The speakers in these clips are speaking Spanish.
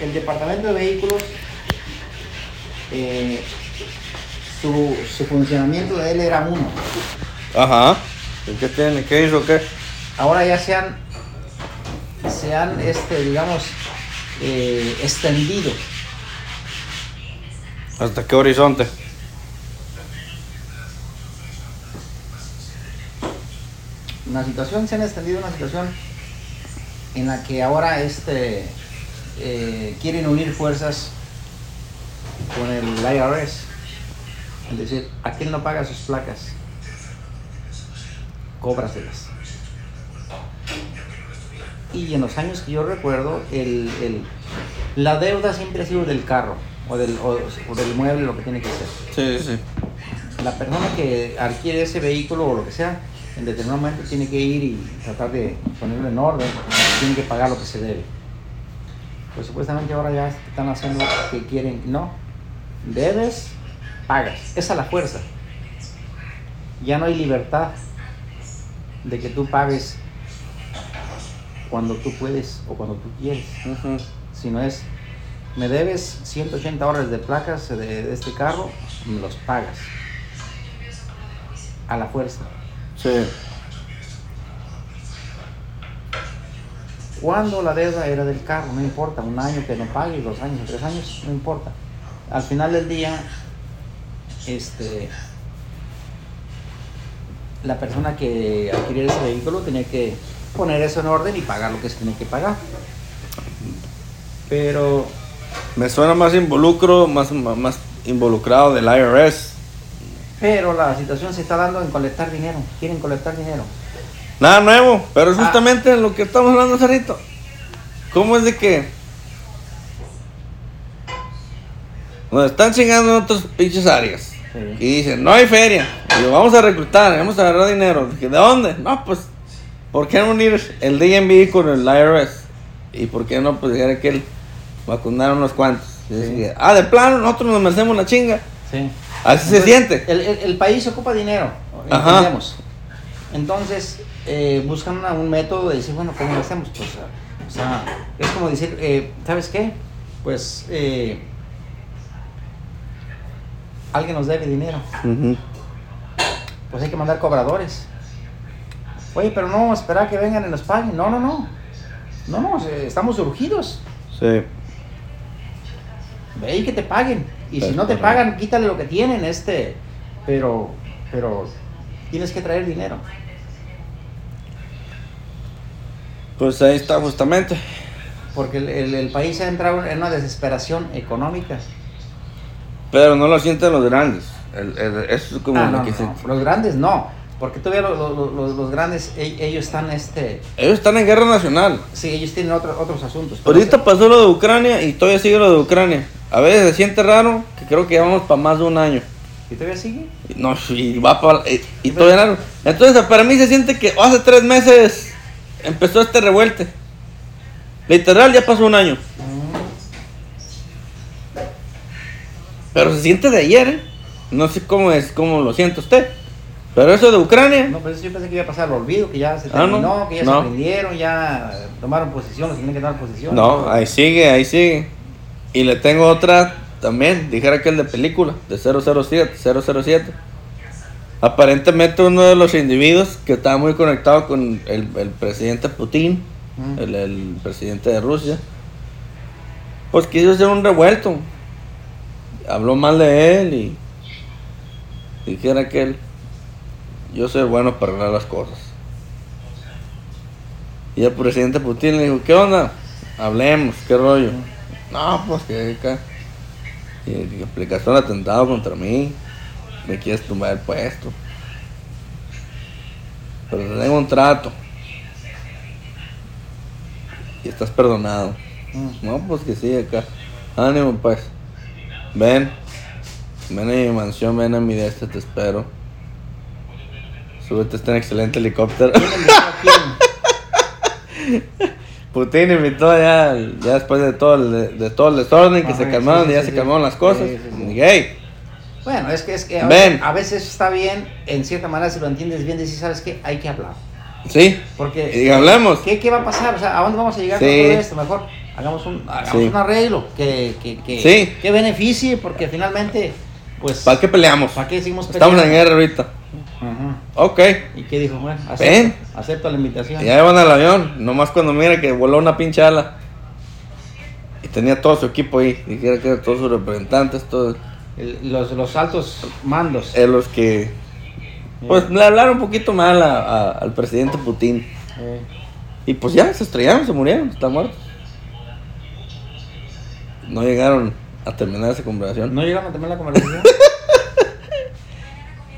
el departamento de vehículos, eh, su, su funcionamiento de él era uno. Ajá. ¿Y ¿Qué tiene? ¿Qué hizo? ¿Qué? Ahora ya se han, se han este, digamos, eh, extendido. ¿Hasta qué horizonte? Una situación, se han extendido una situación en la que ahora este, eh, quieren unir fuerzas con el IRS. Es decir, aquel no paga sus placas, cóbraselas. Y en los años que yo recuerdo, el, el- la deuda siempre ha sido del carro o del, o- o del mueble, lo que tiene que ser. Sí, sí. La persona que adquiere ese vehículo o lo que sea, en determinado momento tiene que ir y tratar de ponerlo en orden, tiene que pagar lo que se debe. Pues supuestamente ahora ya están haciendo que quieren, no, debes, pagas, esa es la fuerza. Ya no hay libertad de que tú pagues cuando tú puedes o cuando tú quieres, Ujú. sino es, me debes 180 horas de placas de, de este carro, me los pagas a la fuerza. Sí. Cuando la deuda era del carro, no importa, un año que no pague, dos años, tres años, no importa. Al final del día, este, la persona que adquiriera ese vehículo tenía que poner eso en orden y pagar lo que se tenía que pagar. Pero Me suena más involucro, más, más involucrado del IRS. Pero la situación se está dando en colectar dinero. Quieren colectar dinero. Nada nuevo, pero Ah. justamente lo que estamos hablando hace rato. ¿Cómo es de que nos están chingando en otras pinches áreas? Sí. Y dicen, no hay feria. Y lo vamos a reclutar, vamos a agarrar dinero. ¿de dónde? No, pues, ¿por qué no unir el DMV con el IRS? ¿Y por qué no, pues, dejar que él vacunar unos cuantos? Sí. ah, de plano, nosotros nos merecemos la chinga. Sí. Así se siente. El, el- el país ocupa dinero. Ajá. Entonces, eh, buscan un método de decir, bueno, ¿cómo lo hacemos? Pues, o sea, es como decir, eh, ¿sabes qué? Pues, eh, alguien nos debe dinero. Pues hay que mandar cobradores. Oye, pero no, esperar que vengan y nos paguen. No, no, no. No, no, eh, estamos urgidos. Sí. Ve y que te paguen. Y si no te pagan, quítale lo que tienen, este. Pero, pero tienes que traer dinero. Pues ahí está justamente. Porque el, el- el país ha entrado en una desesperación económica. Pero no lo sienten los grandes. El- eso es como Ah, lo no, que no, se-. Los grandes no. Porque todavía los, los- los- los grandes, e- ellos están, este. Ellos están en guerra nacional. Sí, ellos tienen otro- otros asuntos. Ahorita pasó lo de Ucrania y todavía sigue lo de Ucrania. A veces se siente raro que creo que llevamos para más de un año. ¿Y todavía sigue? No, y va para. Y, y todavía no. Entonces, para mí se siente que hace tres meses empezó este revuelte. Literal, ya pasó un año. Pero se siente de ayer, ¿eh? No sé cómo es, cómo lo siente usted. Pero eso de Ucrania. No, pero eso yo pensé que iba a pasar al olvido, que ya se Ah, no. terminó, que ya No. se rindieron, ya tomaron posición, los que tienen que tomar posición. No, ahí sigue, ahí sigue. Y le tengo otra también, dijera que el de película, de 007, 007. Aparentemente uno de los individuos que estaba muy conectado con el, el presidente Putin, Mm. el, el presidente de Rusia, pues quiso hacer un revuelto. Habló mal de él y dijera que él, yo soy bueno para arreglar las cosas. Y el presidente Putin le dijo, ¿qué onda? Hablemos, ¿qué rollo? No, pues que acá. Y que aplicaste un atentado contra mí. Me quieres tumbar el puesto. Pero te tengo un trato. Y estás perdonado. Mm. No, pues que sí, acá. Ánimo, pues. Ven. Ven a mi mansión, ven a mi de este, te espero. Súbete a este excelente helicóptero. Putin invitó ya, ya después de todo el, de todo el desorden, que Ajá, se calmaron, sí, ya sí, se sí. calmaron las cosas. "Hey, Bueno, es que, es que a, Ven. veces, a veces está bien, en cierta manera, si lo entiendes bien, decir, ¿sabes qué? Hay que hablar. sí, Porque. y hablemos. ¿Qué, qué va a pasar? O sea, ¿a dónde vamos a llegar Sí. con todo esto? Mejor hagamos un, hagamos Sí. un arreglo que, que, que, Sí. que beneficie, porque finalmente, pues, ¿Para qué peleamos? ¿para qué seguimos Estamos en peleando? guerra ahorita. Ajá. Ok. ¿Y qué dijo? Bueno, Ven. acepto, acepto la invitación. Y ya van al avión. Nomás cuando mira que voló una pinche ala. Y tenía todo su equipo ahí. Dijera que eran todos sus representantes, todos. El- los, los altos mandos. eh, los que. Pues le hablaron un poquito mal a- a- al presidente Putin. Y pues ya, se estrellaron, se murieron, están muertos. No llegaron a terminar esa conversación. ¿No llegaron a tener la conversación?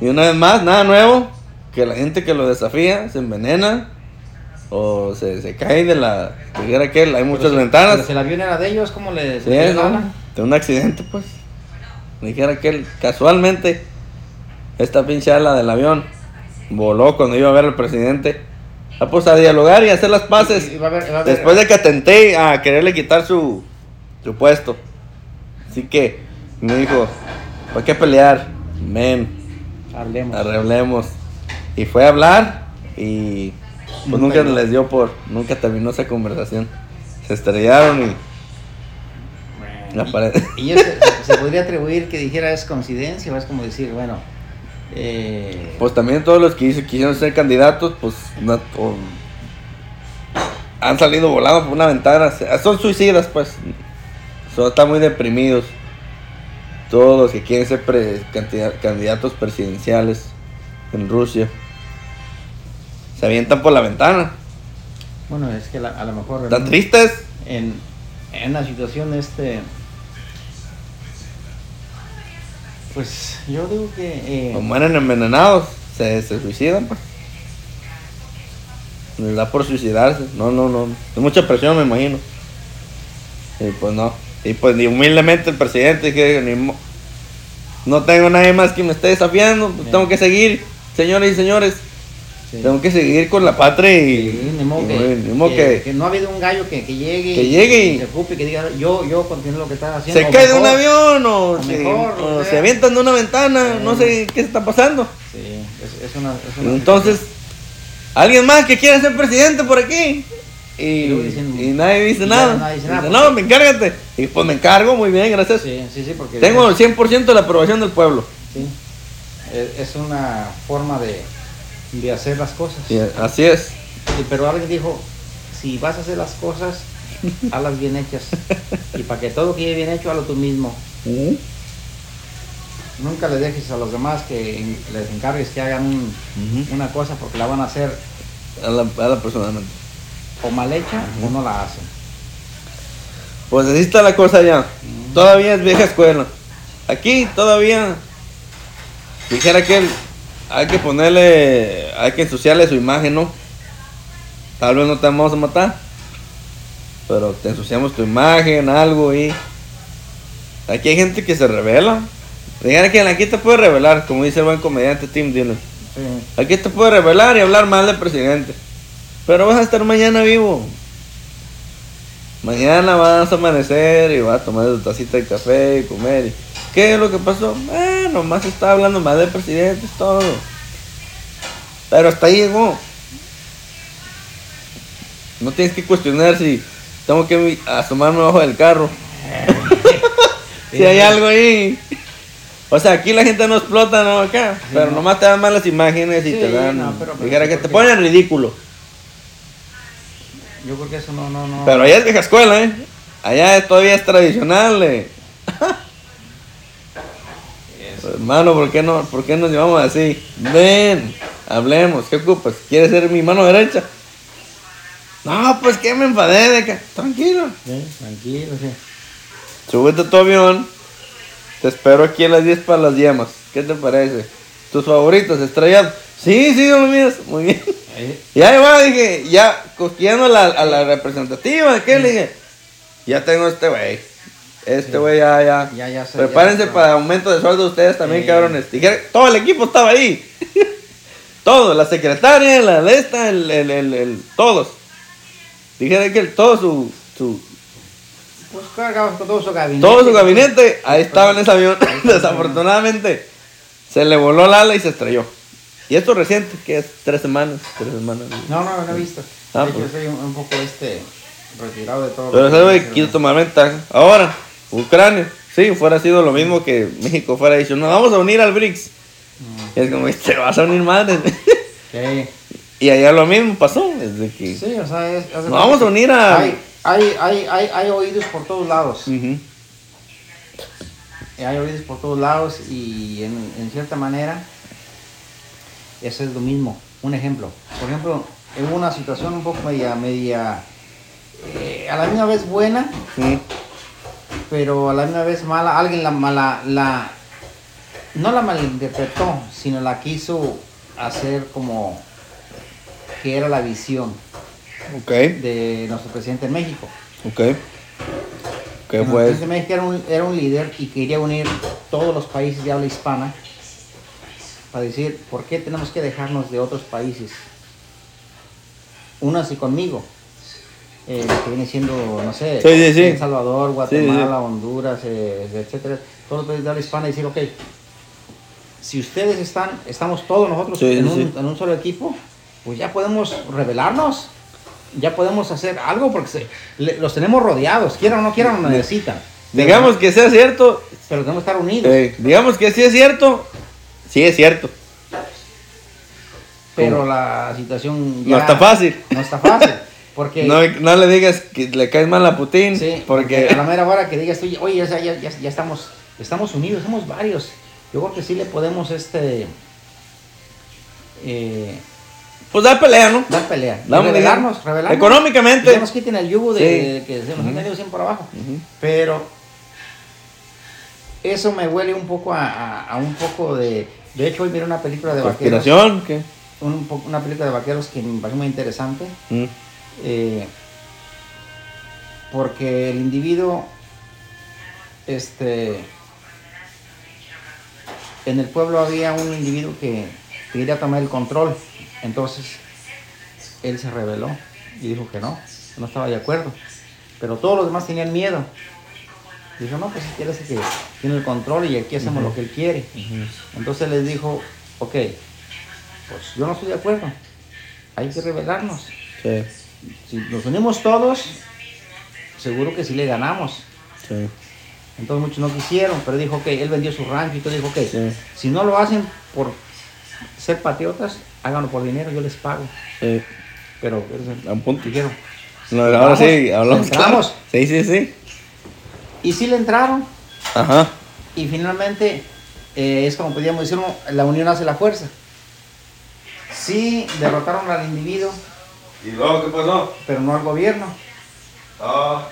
Y una vez más, nada nuevo, que la gente que lo desafía se envenena o se, se cae de la... Que hay muchas Pero si- ventanas. pero si el avión era de ellos, ¿cómo le Sí. De un accidente, pues. Dijera que él, casualmente, esta pinche ala del avión voló cuando iba a ver al presidente. Ah, pues a dialogar y hacer las paces. Y- y va a haber- va a haber- Después de que atenté a quererle quitar su, su puesto. Así que me dijo, ¿para qué pelear? Men, Hablemos. arreglemos. Y fue a hablar y pues Nunca les dio por, nunca terminó esa conversación. Se estrellaron y La pared. Y, y eso se, se podría atribuir que dijera es coincidencia o es como decir, bueno, eh, Pues también todos los que quisieron ser candidatos, pues no- han salido volando por una ventana. Son suicidas, pues. Son, están muy deprimidos. Todos los que quieren ser pre- candidatos presidenciales en Rusia. Se avientan por la ventana. bueno, es que la- a lo mejor Están en, tristes. en, en una situación este, pues yo digo que eh, O mueren envenenados. Se, se suicidan, pues. Les da por suicidarse. No, no, no. Es mucha presión, me imagino. Y pues no. Y pues ni humildemente el presidente que ni no tengo nadie más que me esté desafiando. pues, tengo que seguir, señores y señores. sí. Tengo que seguir con la patria y. Sí, modo que, ni modo que- que- que no ha habido un gallo que, que llegue Que llegue y- se ocupe que diga yo yo continúo lo que estaba haciendo se cae de un avión o, o se, mejor, o se avientan de una ventana. Sí. No sé qué está pasando. Sí, es, es una, es una Entonces, alguien más que quiera ser presidente por aquí. Y, Y nadie dice y nada. nadie dice nada, Dice, porque- no, me encárgate. Y pues me encargo, muy bien, gracias. sí sí sí porque Tengo el 100% de la aprobación del pueblo. Sí. Es, una forma de, de hacer las cosas. Así es. Pero alguien dijo, si vas a hacer las cosas, hazlas bien hechas. Y para que todo quede bien hecho, hazlo tú mismo. Nunca le dejes a los demás que les encargues que hagan un- una cosa porque la van a hacer A la, a la personalmente. o mal hecha o no la hacen. Pues así está la cosa ya. Todavía es vieja escuela. Aquí todavía. Dijera que hay que ponerle. Hay que ensuciarle su imagen, ¿no? Tal vez no te vamos a matar. Pero te ensuciamos tu imagen, algo y. Aquí hay gente que se revela. Dijera que aquí te puede revelar, como dice el buen comediante Tim Dillon. Sí. Aquí te puede revelar y hablar mal del presidente. Pero vas a estar mañana vivo. Mañana vas a amanecer y vas a tomar tu tacita de café y comer. y- ¿Qué es lo que pasó? Eh, nomás está hablando mal del presidente, es todo. Pero hasta ahí llegó. No tienes que cuestionar si tengo que asomarme abajo del carro. si hay algo ahí. O sea, aquí la gente no explota, no acá. Sí, pero no. nomás te dan malas imágenes y Sí, te dan. no, pero- sí, que te ponen ridículo. Yo creo que eso no, no, no. Pero allá es vieja escuela, ¿eh? Allá todavía es tradicional, ¿eh? Hermano, ¿por qué, no, ¿por qué nos llevamos así? Ven, hablemos, ¿qué ocupas? ¿Quieres ser mi mano derecha? No, pues que me enfadé de acá. Tranquilo. sí, tranquilo, sí. Súbete a tu avión. Te espero aquí a las 10 para las yemas. ¿Qué te parece? ¿Tus favoritos, estrellados? Sí, sí, son los míos. Muy bien. Eh, Y ahí va, dije, ya cosquillando a la, a la representativa, ¿qué le dije? Ya tengo este güey. Este Sí. güey ya, ya. Ya, ya sé, Prepárense ya. para aumento de sueldo ustedes también, Sí. cabrones. Dije, todo el equipo estaba ahí. todo, la secretaria, la de esta, el, el, el, el- todos. Dije que todo su, su, Pues cargamos con todo su gabinete. todo su gabinete, ahí estaba en ese avión. Desafortunadamente, se le voló el ala y se estrelló. Y esto reciente, que es tres semanas, tres semanas. No, no, no he visto. Ah, de hecho, pues. soy un, un poco este. retirado de todo. Pero lo ese que quiso tomar ventaja. Ahora, Ucrania, sí, fuera sido lo mismo que México fuera dicho, no, vamos a unir al BRICS. Y es como, te vas a unir madre. Sí, y allá lo mismo pasó, es de que... sí, o sea, es, Nos vamos a unir a- Hay, hay, hay, hay, hay oídos por todos lados. Hay oídos por todos lados y en, en cierta manera eso es lo mismo. Un ejemplo, por ejemplo, hubo una situación un poco media, media, eh, a la misma vez buena, pero a la misma vez mala. Alguien la mala, la, no la malinterpretó, sino la quiso hacer como que era la visión Ok, de nuestro presidente en México. ok. ¿Qué Nuestro fue? presidente de México era un, era un líder y quería unir todos los países de habla hispana para decir, ¿por qué tenemos que dejarnos de otros países? Únanse conmigo. Eh, que viene siendo, no sé, Sí, sí, sí. El Salvador, Guatemala. Honduras, eh, etcétera, todos los países de habla hispana y decir, ok, si ustedes están, estamos todos nosotros en, un, en un solo equipo, pues ya podemos revelarnos, ya podemos hacer algo porque se- le- los tenemos rodeados, quieran o no quieran, nos necesitan. Digamos que sea cierto, Pero tenemos que estar unidos. eh, digamos que sí es cierto, sí es cierto. pero ¿cómo? la situación No ya está fácil. No está fácil. Porque, No, no le digas que le caes mal a Putin, sí, porque... a la mera hora que digas, oye, oye, ya, ya, ya, ya estamos, estamos unidos, somos varios. Yo creo que sí le podemos este eh, Pues da pelea, ¿no? dar pelea. Damos, revelarnos, revelarnos. Económicamente. Que nos quiten el yugo de, Sí. de que han tenido siempre por abajo. Pero eso me huele un poco a, a- a un poco de. De hecho, hoy miré una película de vaqueros. ¿qué? un una película de vaqueros que me pareció muy interesante. Mm. eh, porque el individuo. Este. En el pueblo había un individuo que quería tomar el control. Entonces, él se rebeló y dijo que no, no estaba de acuerdo. Pero todos los demás tenían miedo. Dijo, no, pues si quieres que tiene el control y aquí hacemos lo que él quiere. Entonces les dijo, ok, pues yo no estoy de acuerdo. Hay que rebelarnos. Sí, Si nos unimos todos, seguro que sí le ganamos. sí, Entonces muchos no quisieron, pero dijo que él vendió su rancho y todo dijo que Sí. si no lo hacen por ser patriotas, háganlo por dinero, yo les pago. sí. Pero A un punto. dijeron. No, ahora sí, hablamos Entramos. claro. Sí, sí, sí. Y sí le entraron. Ajá. Y finalmente eh, es como podríamos decir, la unión hace la fuerza. Sí derrotaron al individuo, ¿Y luego qué pasó? pero no al gobierno. Ah.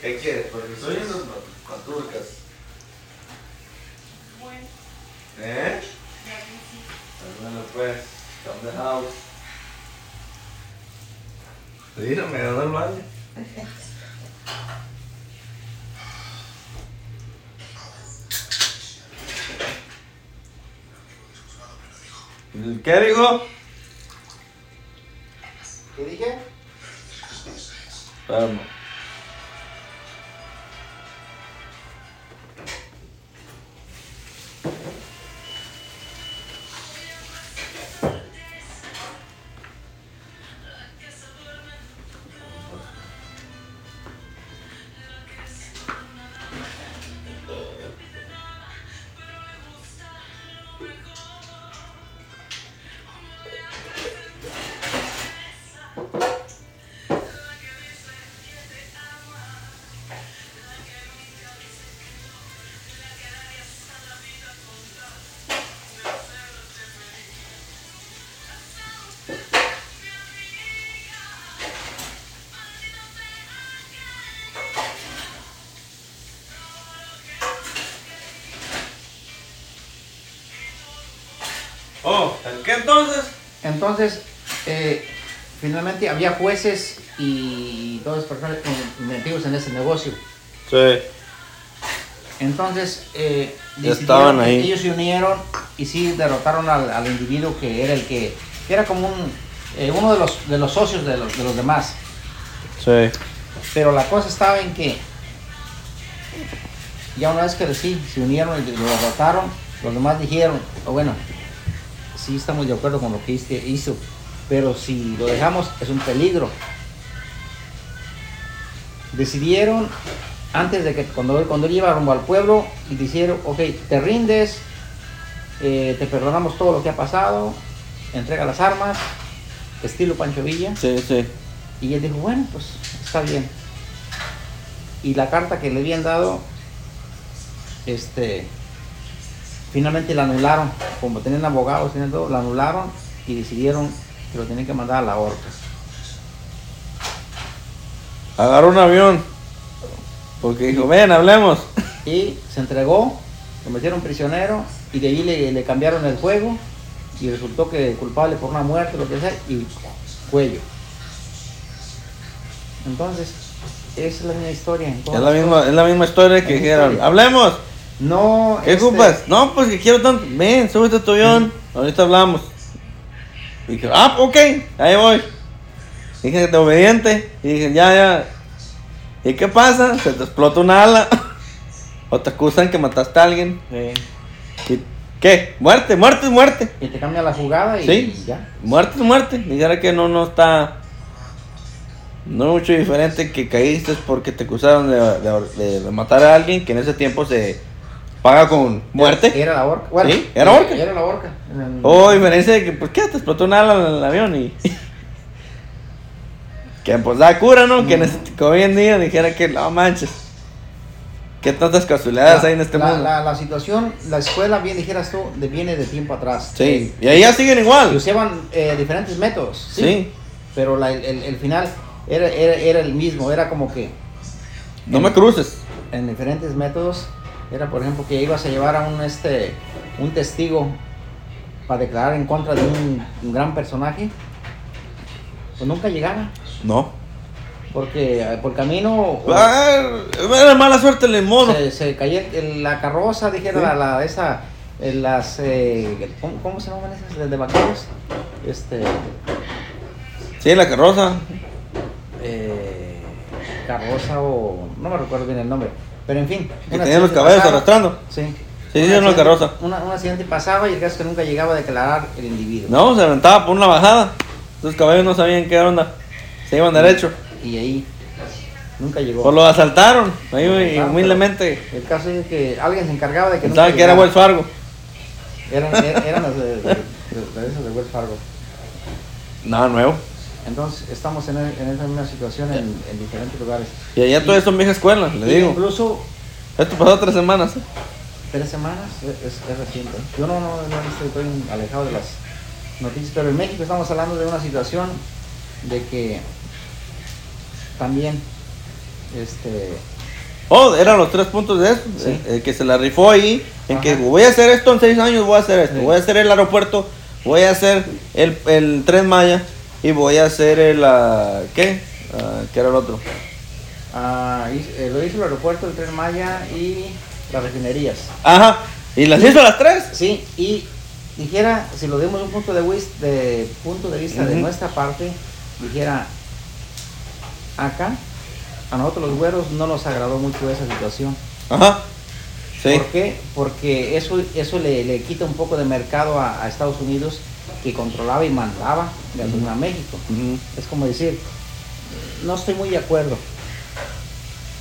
¿Qué quieres? Porque soy en los paturcas. ¿Eh? Bueno, pues, come the house. Dígame, ¿dónde el baño? ¿Qué dijo? ¿Qué dije? Vamos. Oh, ¿en qué entonces? Entonces, eh, finalmente había jueces y todas personas eh, metidos en ese negocio. Sí. Entonces, eh, estaban ahí. ellos se unieron y sí derrotaron al, al individuo que era el que, que era como un, eh, uno de los, de los socios de los, de los demás. Sí. Pero la cosa estaba en que Ya una vez que sí, se unieron y lo derrotaron, los demás dijeron, "Oh, bueno, sí estamos de acuerdo con lo que hizo, pero si lo dejamos es un peligro. Decidieron, antes de que cuando, cuando él iba rumbo al pueblo, y dijeron, ok, te rindes, eh, te perdonamos todo lo que ha pasado, entrega las armas, estilo Pancho Villa. Sí, sí. Y él dijo, bueno, pues está bien. Y la carta que le habían dado, este, finalmente la anularon. Como tenían abogados, tenían todo, la anularon y decidieron que lo tenían que mandar a la horca. Agarró un avión. Porque dijo, ven, hablemos. Y se entregó, lo metieron prisionero y de ahí le, le cambiaron el juego y resultó que culpable por una muerte, lo que sea, y cuello. Entonces, esa es la misma historia. Es la misma, es la misma historia que dijeron. Hablemos. No, ¿Qué este, ocupas? No, pues que quiero tanto. Ven, súbete a tu avión. Ahorita hablamos. Y dije, ah, ok, ahí voy. Dije, de obediente. Y dije, ya, ya. ¿Y qué pasa? Se te explota una ala. o te acusan que mataste a alguien. Sí. ¿Y qué? Muerte, muerte muerte. Y te cambia la jugada y Sí. ya. Muerte muerte. Dijera que no, no está. No es mucho diferente que caíste porque te acusaron de, de- de matar a alguien que en ese tiempo se paga con muerte. Era la horca. Bueno, Sí, era horca. Era la horca. En- Oh, diferencia de que, pues, ¿qué? Te explotó un ala en el avión y. que pues da cura, ¿no? Que en este, que hoy en día dijera que no manches. ¿Qué tantas casualidades hay en este la, mundo? La, la situación, la escuela, bien dijeras tú, de, viene de tiempo atrás. Sí, y ahí ya siguen Y igual. usaban eh, diferentes métodos. Sí. Sí. Pero la- el, el- el final era, era, era el mismo. Era como que No me cruces. en diferentes métodos. Era, por ejemplo, que ibas a llevar a un, este, un testigo para declarar en contra de un, un gran personaje. Pues nunca llegaba. No. Porque eh, por camino. Ah, era mala suerte el mono. se, el- la carroza, dijera Sí. la, la- esa, eh, las, eh, ¿cómo, cómo se llaman esas de, de vaqueros? Este, Sí, la carroza. eh, carroza o, no me recuerdo bien el nombre, pero en fin. Que un tenía los pasaba, arrastrando. Sí. Sí, Un sí, una accidente- carroza. una- un accidente pasaba y el caso es que nunca llegaba a declarar el individuo. No, se aventaba por una bajada. Los caballos no sabían qué onda. Se iban derecho. Y ahí nunca llegó. Pues lo asaltaron. Ahí asaltaron, humildemente. El caso es que alguien se encargaba de que Pensaban que era. Wells Fargo. Eran, eran, eran las de, de, de- de de Wells Fargo. Nada nuevo. Entonces, estamos en, e- en esa misma situación en, en diferentes lugares. Y allá todo eso en vieja escuela, le digo. Incluso Esto pasó tres semanas. ¿eh? tres semanas es, es- reciente. Yo no, no, no estoy, alejado de las noticias, pero en México estamos hablando de una situación de que también, este, Oh, eran los tres puntos de eso. Sí. El, el que se la rifó ahí. En que voy a hacer esto en seis años, voy a hacer esto. Sí. Voy a hacer el aeropuerto, voy a hacer el, el tren Maya y voy a hacer el. ah, ¿Qué? Ah, ¿Qué era el otro? ah, eh, lo hizo el aeropuerto, el Tren Maya y las refinerías. Ajá. Y las hizo las tres. Sí, y dijera, si lo de un punto de, wis- de punto de vista de nuestra parte, dijera, acá, a nosotros los güeros no nos agradó mucho esa situación. Ajá. Sí. ¿Por qué? Porque eso, eso le, le quita un poco de mercado a, a Estados Unidos que controlaba y mandaba gasolina a México. Es como decir, no estoy muy de acuerdo.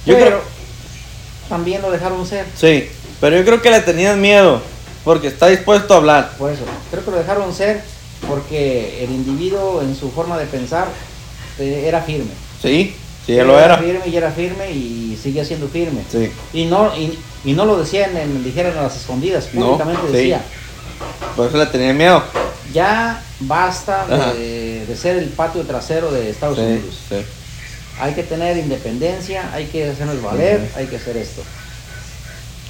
Yo pero creo- también lo dejaron ser. Sí. Pero yo creo que le tenían miedo. Porque está dispuesto a hablar. Por eso, creo que lo dejaron ser porque el individuo en su forma de pensar eh, era firme. Sí. Sí, ya lo era. firme y era firme y sigue siendo firme. Sí. Y no, y, y no lo decían en, dijeran en las escondidas, No, públicamente sí. decía, Por eso le tenían miedo. Ya basta de, de ser el patio trasero de Estados Sí, Unidos. sí. Hay que tener independencia, hay que hacernos valer, Ujú. hay que hacer esto.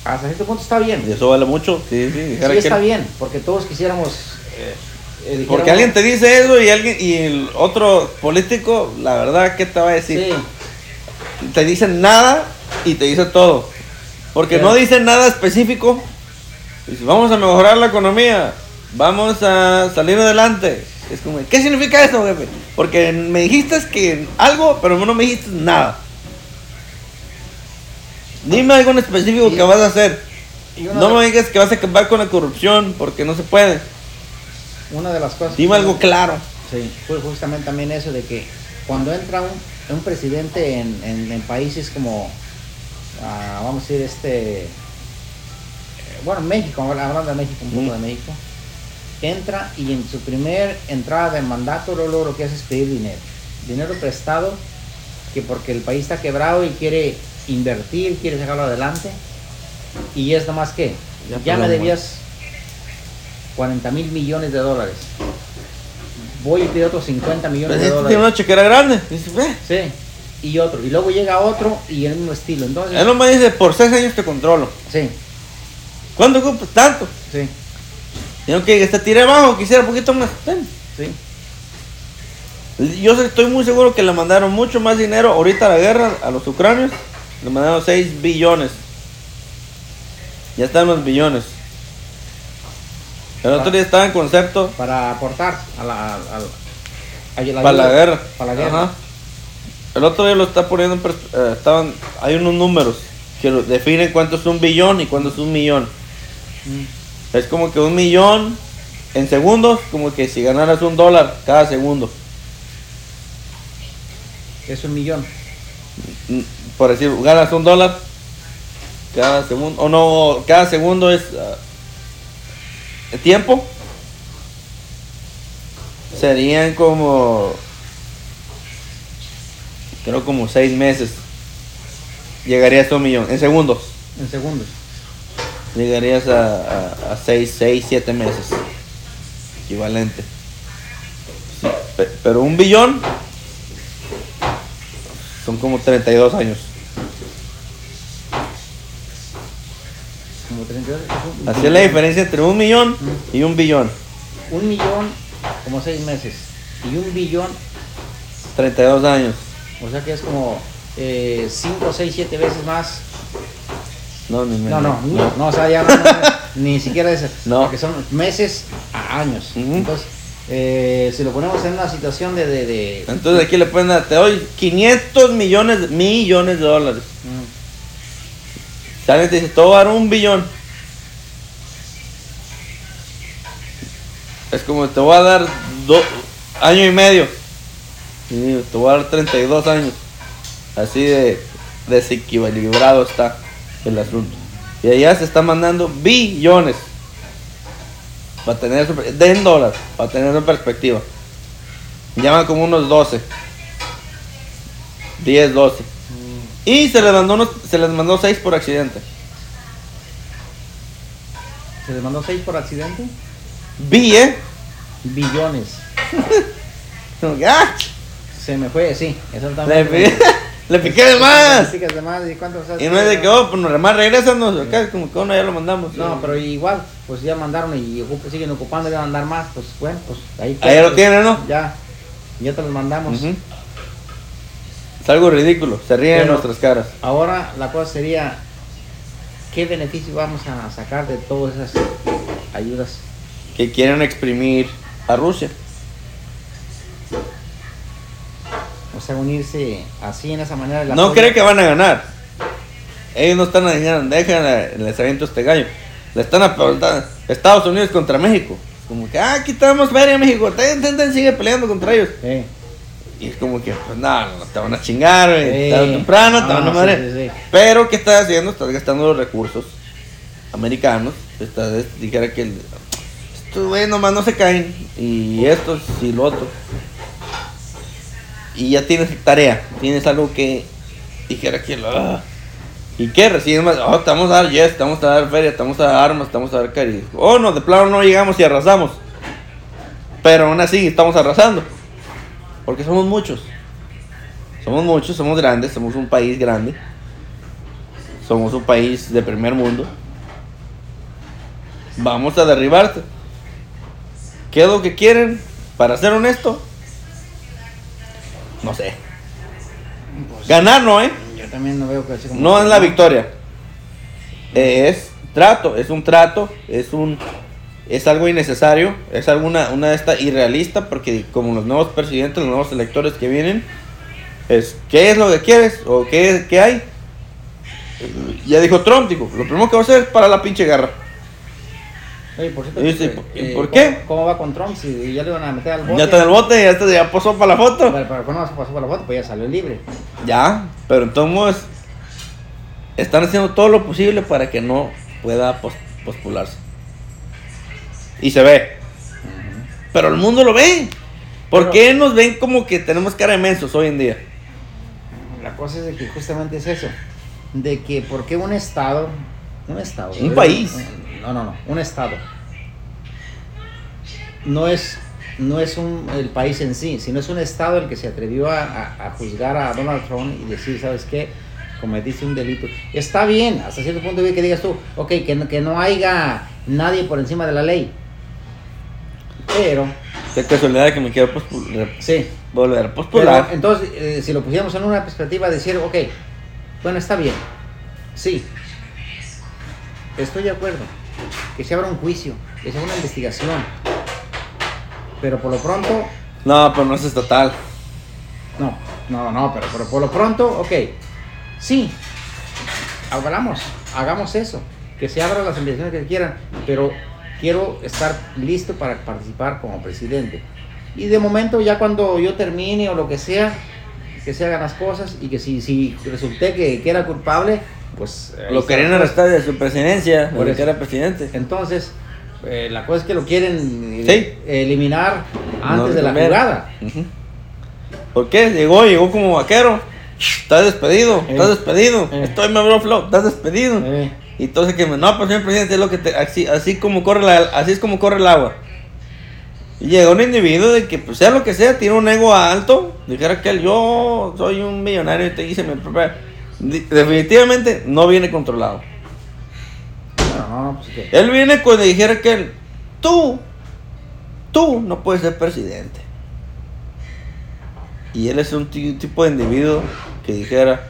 Hasta cierto punto está bien. Y eso vale mucho. Sí, sí. Sí que- está bien, porque todos quisiéramos... eh, eh, Porque alguien te dice eso y alguien y el otro político, la verdad, ¿qué te va a decir? Sí, Te dicen nada y te dice todo. Porque no dicen nada específico. Dice, vamos a mejorar la economía. Vamos a salir adelante. Es como, ¿qué significa eso, jefe? Porque me dijiste que algo, pero no me dijiste nada. Dime algo en específico que vas a hacer. No me digas que vas a acabar con la corrupción porque no se puede. una de las cosas. Dime algo claro. Sí, fue justamente también eso de que cuando entra un, un presidente en, en- en países como, ah, vamos a decir, este, eh, bueno, México, hablando de México, un poco de México, entra y en su primer entrada de mandato luego lo que hace es pedir dinero, dinero prestado, que porque el país está quebrado y quiere invertir, quiere sacarlo adelante, y es nomás que, Ya ya, me debías 40 mil millones de dólares. Voy y pido otros 50 millones Pues de este dólares. tiene una chequera grande. Sí, y otro. Y luego llega otro y el mismo estilo. Entonces, Él nomás dice, por seis años te controlo. sí, ¿Cuánto ocupas? Tanto. sí, Y aunque te tiré abajo, quisiera un poquito más. Sí. Yo estoy muy seguro que le mandaron mucho más dinero ahorita a la guerra a los ucranios. Le mandaron 6 billones. Ya están los billones. El otro día estaba en concepto Para aportar a la, a la para la guerra. Para la guerra. Ajá. El otro día lo está poniendo eh, estaban Hay unos números que definen cuánto es un billón y cuánto es un millón. Mm. Es como que un millón en segundos, como que si ganaras un dólar cada segundo. Es un millón. Mm, por decir, ganas un dólar cada segundo, o no, cada segundo es ah, tiempo. Serían como, creo como seis meses. Llegarías a un millón, en segundos. En segundos. Llegarías a, a, a seis, seis, siete meses. Equivalente. Sí, pero un billón son como 32 años. Como 32. es un- Así es la diferencia entre un millón y un billón. Un millón, como seis meses. Y un billón, 32 años. o sea que es como 5, 6, 7 veces más. No, ni No, no, no, no, o sea, ya no, ni siquiera eso. No. Porque son meses a años. Entonces, eh, si lo ponemos en una situación de. de, de- Entonces aquí le pueden dar, te doy 500 millones, millones de dólares. Sale y te dice, te voy a dar un billón. Es como, te voy a dar do- año y medio. Y te voy a dar 32 años. Así de desequilibrado está el asunto. Y allá se está mandando billones. Para tener eso, de en dólares, para tener en perspectiva. Llaman como unos 12. 10, 12. Y se les mandó unos, se les mandó 6 por accidente. ¿Se les mandó 6 por accidente? Vi, ¿eh? Billones. Se me fue, sí, exactamente. Le piqué de más. Le picas de más, ¿y cuánto estás Y no es de que, oh, pues nomás regresanos acá, como que uno ya lo mandamos. No, pero igual, pues ya mandaron y siguen ocupando y van a mandar más, pues bueno, pues ahí Ahí lo pues, tienen, ¿no? Ya, ya te los mandamos. Es algo ridículo, se ríen en nuestras caras. Ahora la cosa sería, ¿qué beneficio vamos a sacar de todas esas ayudas? Que quieren exprimir a Rusia. O sea, unirse así en esa manera. No cree que van a ganar. Ellos no están ganando, dejan les aviento este gallo. Le están apuntando Estados Unidos contra México. Como que, ah, aquí estamos feria México, ten, ten, ten, sigue peleando contra ellos. Eh, Y es como que, pues no, no te van a chingar. Sí. Tarde o temprano, te van a sí, madre. sí, sí. Pero, ¿qué estás haciendo? Estás gastando los recursos americanos. Estás, dijera que el- estos güey nomás no se caen. Y estos y lo otro. Y ya tienes tarea. Tienes algo que dijera que. ¿Y qué? Recibes más. Oh, te a dar yes, te vamos a dar feria, te vamos a dar armas, te vamos a dar cari. Oh, no, de plano no llegamos y arrasamos. Pero aún así estamos arrasando. Porque somos muchos. Somos muchos, somos grandes, somos un país grande. Somos un país de primer mundo. Vamos a derribarte. ¿Qué es lo que quieren? Para ser honesto, no sé. pues, Ganar no, ¿eh? yo también no veo que así como. No es la victoria. Es trato, es un trato, es un es algo innecesario, es alguna una de estas irrealista porque como los nuevos presidentes, los nuevos electores que vienen es ¿qué es lo que quieres o qué qué hay? Ya dijo Trump, dijo, lo primero que va a hacer es para la pinche guerra. Oye, por cierto, Y dice, eh, ¿y por ¿cómo- qué? ¿Cómo va con Trump? Si ya le van a meter al bote. Ya está en el bote, ya, está, ya pasó para la foto. Pero, pero ¿cómo se pasó por la bote? Pues ya salió libre. Ya, pero entonces están haciendo todo lo posible para que no pueda pos- postularse. Y se ve. Pero el mundo lo ve. ¿Por Pero- qué nos ven como que tenemos cara de mensos hoy en día? La cosa es de que justamente es eso. De que por qué un estado, un estado. Un país. No, no, no, un estado. No es, no es un, el país en sí, sino es un estado el que se atrevió a, a- a juzgar a Donald Trump y decir, ¿sabes qué? Cometiste un delito. Está bien, hasta cierto punto bien que digas tú, ok, que no, que no haya nadie por encima de la ley. Pero, casualidad que me quiero postular, sí, volver a Pero, postular. entonces, eh, si lo pusiéramos en una perspectiva, decir, ok, bueno, está bien, sí, estoy de acuerdo, que se abra un juicio, que se haga una investigación, pero por lo pronto, No, pero no es estatal. no, no, no, pero, pero por lo pronto, ok, sí, hablamos, hagamos eso, que se abran las investigaciones que quieran, pero quiero estar listo para participar como presidente. Y de momento, ya cuando yo termine o lo que sea, que se hagan las cosas y que si, si resulté que, que era culpable, pues... Lo querían arrestar de su presidencia, Por de eso. que era presidente. Entonces, eh, la cosa es que lo quieren Sí. eliminar antes No, de la primero. jugada. ¿Por qué? Llegó, llegó como vaquero. Estás despedido, Eh. estás despedido. Eh. Estoy me bro flow, estás despedido. Eh, Y entonces que me, no, pues señor presidente, es lo que te, así, así como corre la, así es como corre el agua. Y llega un individuo de que, pues sea lo que sea, tiene un ego alto. Dijera que él, yo soy un millonario y te hice mi propia. Definitivamente no viene controlado. no, pues que... Él viene cuando dijera que él, tú, tú no puedes ser presidente. Y él es un ti- tipo de individuo que dijera,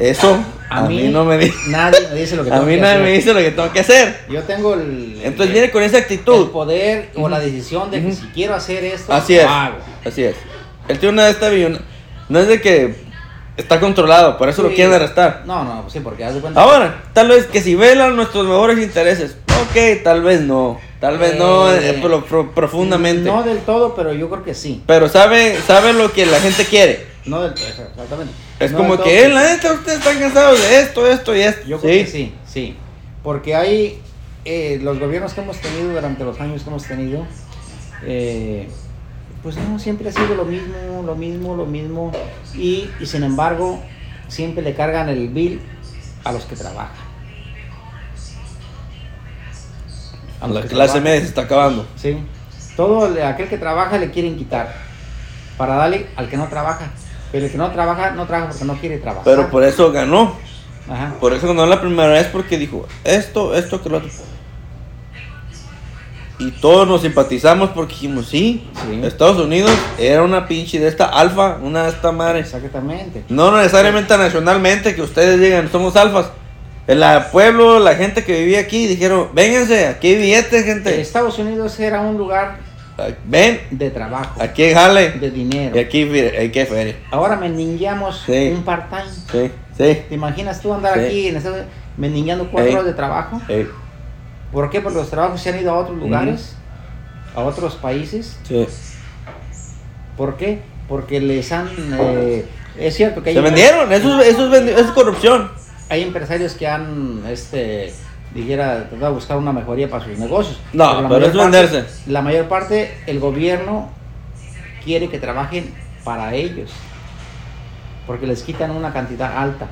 eso a, mí, no me dice, Nadie me dice lo que a tengo mí que nadie hacer. me dice lo que tengo que hacer. Yo tengo el, Entonces el- viene con esa el actitud. poder o la decisión de que Ujú. si quiero hacer esto, Así lo es, hago. así es. Él tiene una de estas billones- no es de que está controlado, por eso lo Sí. quieren arrestar. No, no, sí, porque haz de cuenta. Ahora, tal vez que si velan nuestros mejores intereses, ok, tal vez no, tal vez no, Eh, eh, pro- pro- profundamente. No del todo, pero yo creo que sí. Pero sabe, sabe lo que la gente quiere. No del todo, exactamente. Es No como que, eh, la neta, ustedes están cansados de esto, esto y esto. Yo creo que sí, sí. Porque hay eh, los gobiernos que hemos tenido durante los años que hemos tenido, eh, pues no, siempre ha sido lo mismo, lo mismo, lo mismo. Y, y sin embargo, siempre le cargan el bill a los que trabajan. A La clase media se está acabando. Sí. Todo el- aquel que trabaja le quieren quitar para darle al que no trabaja. Pero el que no trabaja, no trabaja porque no quiere trabajar. Pero por eso ganó. Ajá. Por eso ganó la primera vez porque dijo esto, esto, que lo otro. Y todos nos simpatizamos porque dijimos, sí, Sí. Estados Unidos era una pinche de esta alfa, una de esta madre. Exactamente. No necesariamente nacionalmente que ustedes digan, somos alfas. El pueblo, la gente que vivía aquí dijeron, vénganse, aquí hay billetes, gente. Estados Unidos era un lugar Ven, de trabajo, aquí jale. de dinero. Y aquí que feria. Ahora mendiñamos Sí. un part-time. Sí, sí. ¿Te imaginas tú andar Sí. aquí en Estados Unidos mendigando cuatro Ey. horas de trabajo? Sí, ¿Por qué? Porque los trabajos se han ido a otros lugares, a otros países. sí. ¿Por qué? Porque les han... eh, es cierto que hay, Se vendieron, eso, es- eso, es, vendi- eso es corrupción. hay empresarios que han, este, dijera, tratado de buscar una mejoría para sus negocios. No, pero es parte- venderse. La mayor parte, el gobierno quiere que trabajen para ellos. Porque les quitan una cantidad alta.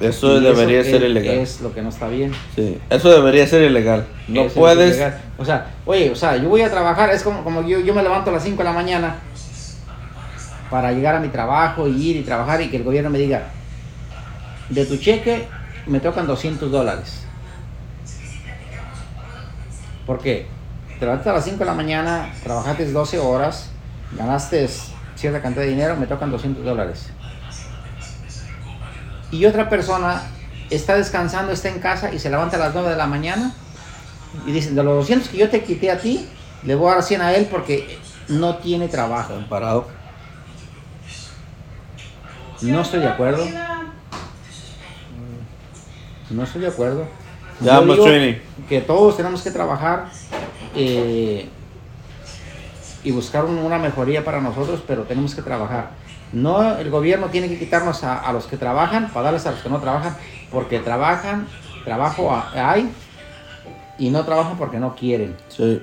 Eso Y debería eso ser es- ilegal. Es lo que no está bien. Sí, eso debería ser ilegal. No Eso es puedes. ilegal. O sea, oye, o sea, yo voy a trabajar, es como, como yo, yo me levanto a las 5 de la mañana para llegar a mi trabajo y ir y trabajar y que el gobierno me diga, de tu cheque me tocan 200 dólares. ¿Por qué? Te levantas a las 5 de la mañana, trabajaste 12 horas, ganaste cierta cantidad de dinero, me tocan 200 dólares. Y otra persona está descansando, está en casa y se levanta a las 9 de la mañana y dicen, de los 200 que yo te quité a ti, le voy a dar 100 a él porque no tiene trabajo. Parado. No estoy de acuerdo. No estoy de acuerdo. Ya, Yo digo que todos tenemos que trabajar eh, y buscar un- una mejoría para nosotros, pero tenemos que trabajar. No, el gobierno tiene que quitarnos a, a los que trabajan para darles a los que no trabajan, porque trabajan, trabajo hay y no trabajan porque no quieren. Sí.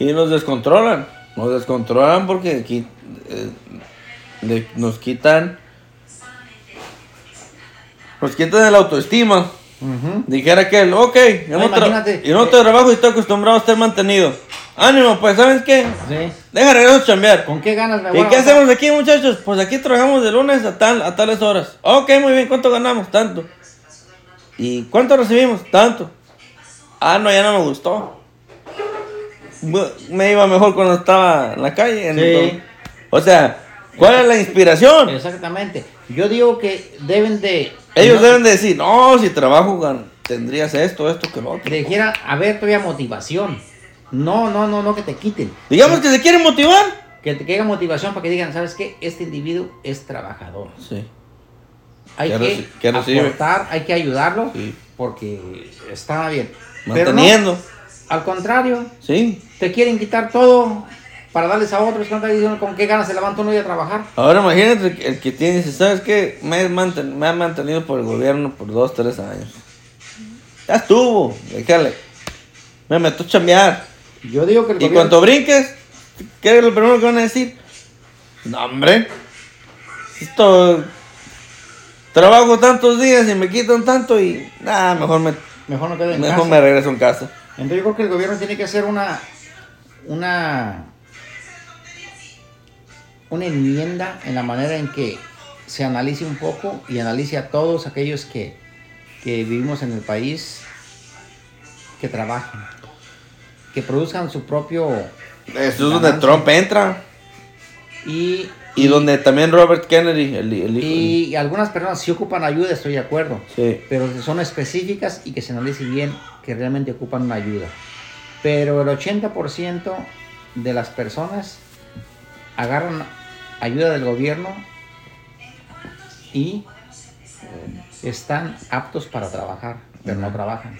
Y nos descontrolan. Nos descontrolan porque aquí eh, le- nos quitan. Nos quitan la autoestima. Ujú. Dijera que él, ok, yo No, yo no trabajo y estoy acostumbrado a estar mantenido. Ánimo, pues, ¿sabes qué? Sí. Deja regreso a chambear. ¿Con qué ganas me voy ¿Y a qué hacemos aquí, muchachos? Pues aquí trabajamos de lunes a, tal, a tales horas. Ok, muy bien, ¿cuánto ganamos? Tanto. ¿Y cuánto recibimos? Tanto. Ah, no, ya no me gustó. Me iba mejor cuando estaba en la calle. en Sí. todo. O sea, ¿cuál es la inspiración? Exactamente. Yo digo que deben de... Ellos no- deben de decir, no, si trabajo gan- tendrías esto, esto, que lo otro. Dijera, haber todavía motivación. No, no, no, no que te quiten. Digamos que se quieren motivar. Que te caiga motivación para que digan, ¿sabes qué? Este individuo es trabajador. Sí. Hay Que aportar, hay que ayudarlo Sí. porque está bien. No, Manteniendo. al contrario, Sí. te quieren quitar todo para darles a otros. ¿Con qué- ¿Con qué ganas se levanta uno y a trabajar? Ahora imagínate el que- tiene, dice, ¿sabes qué? Me, manten- me han mantenido por el gobierno por dos, tres años. Ya estuvo, déjale. Me meto a chambear. Yo digo que el Y cuando brinques, ¿qué es lo primero que van a decir? No, hombre. Esto... Trabajo tantos días y me quitan tanto y... Nada, mejor me, Mejor no quede en mejor casa. me regreso en casa. Entonces yo creo que el gobierno tiene que hacer una una una enmienda en la manera en que se analice un poco y analice a todos aquellos que, que vivimos en el país que trabajen, que produzcan su propio Eso es donde. Trump entra. y, Y donde también Robert Kennedy, el, el hijo. y algunas personas sí ocupan ayuda, estoy de acuerdo, Sí. pero que son específicas y que se analice bien que realmente ocupan una ayuda. Pero el 80% de las personas agarran ayuda del gobierno y están aptos para trabajar, pero no trabajan.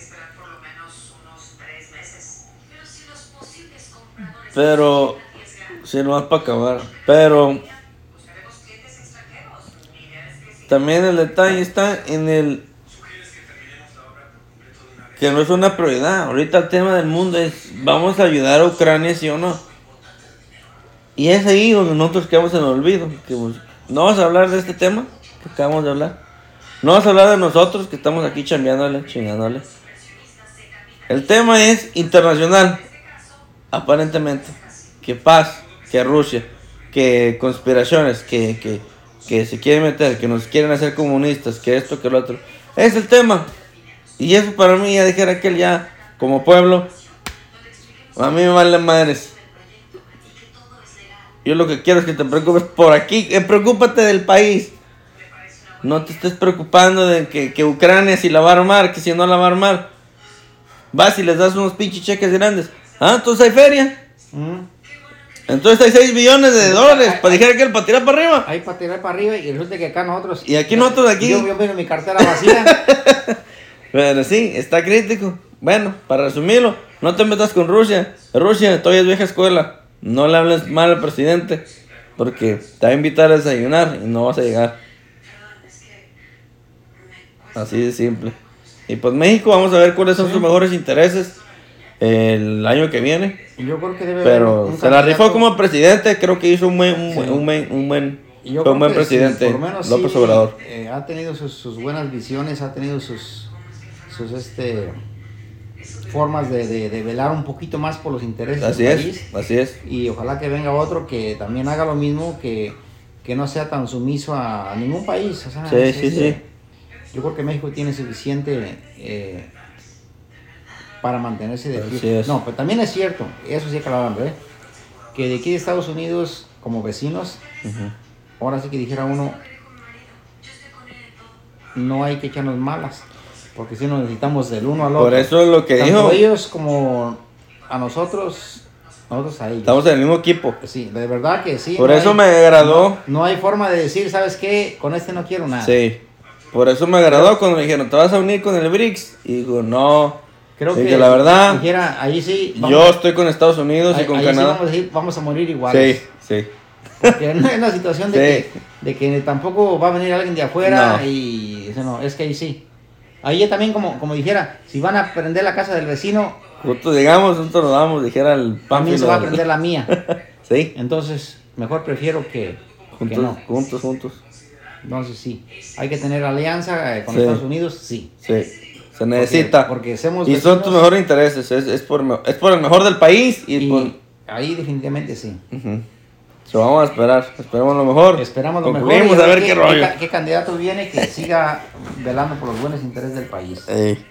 Pero, si no es para acabar. Pero, también el detalle está en el que no es una prioridad. Ahorita el tema del mundo es, vamos a ayudar a Ucrania, sí o no. Y es ahí donde nosotros quedamos en el olvido. Que pues, no vamos a hablar de este tema que acabamos de hablar. No vamos a hablar de nosotros que estamos aquí chambeándole, chingándole. El tema es internacional aparentemente, que paz, que Rusia, que conspiraciones, que, que, que se quieren meter, que nos quieren hacer comunistas, que esto, que lo otro. Es el tema. Y eso para mí, ya dijera aquel ya, como pueblo, a mí me vale madres. Yo lo que quiero es que te preocupes por aquí, eh, preocúpate del país. No te estés preocupando de que, que Ucrania si la va a armar, que si no la va a armar. Vas y les das unos pinches cheques grandes. Ah, entonces hay feria. Mm. Entonces hay 6 billones de dólares para dijera que para tirar para arriba. Ahí para tirar para arriba y resulta que acá nosotros... Y aquí nosotros aquí- Yo, yo miro mi cartera vacía. Pero sí, está crítico. Bueno, para resumirlo, no te metas con Rusia. Rusia todavía es vieja escuela. No le hables mal al presidente. Porque te va a invitar a desayunar y no vas a llegar. Así de simple. Y pues México, vamos a ver cuáles son sus mejores intereses el año que viene. yo creo que debe haber Pero se la rifó como presidente, creo que hizo un buen, un, Sí. buen- un buen, un buen, yo un sí, presidente, por lo menos López sí, Obrador. eh, ha tenido sus, sus buenas visiones, ha tenido sus, sus este, formas de, de- de velar un poquito más por los intereses Así del es, país. así es. Y ojalá que venga otro que también haga lo mismo, que, que no sea tan sumiso a, a ningún país. o sea, Sí, sí, sí. Yo creo que México tiene suficiente eh, para mantenerse de pie. es. No, pero también es cierto, eso sí que hablarlo, ¿eh? que de aquí de Estados Unidos, como vecinos, Ujú. ahora sí que dijera uno, no hay que echarnos malas, porque si nos necesitamos del uno al otro. Por eso es lo que Tanto dijo. ellos como a nosotros nosotros a ellos. Estamos en el mismo equipo. Sí, de verdad que sí. Por no eso hay- me agradó. No hay forma de decir, ¿sabes qué? Con este no quiero nada. Sí. Por eso me agradó cuando me dijeron, ¿te vas a unir con el BRICS? Y digo, no. Creo Sí, que, que la verdad, dijera, ahí sí. Yo estoy con Estados Unidos y con ahí sí Canadá. vamos, a decir, vamos a morir Sí, iguales. sí. Porque no es una situación de, Sí. que, de que tampoco va a venir alguien de afuera No. y eso no, es que ahí sí. Ahí también como, como dijera, si van a prender la casa del vecino, Juntos llegamos, juntos nos damos, dijera el también se va a prender la mía. Sí. Entonces, mejor prefiero que, que Juntos, no. juntos, juntos. Entonces sí, hay que tener alianza eh, con Sí. Estados Unidos, sí. Sí. Se necesita. porque somos y son tus mejores intereses. Es, es, por, es por el mejor del país y, Y por. ahí definitivamente sí. So, vamos a esperar. Esperemos lo mejor. Esperamos lo mejor. Y a ver qué rollo. qué candidato viene que siga velando por los buenos intereses del país. Ey.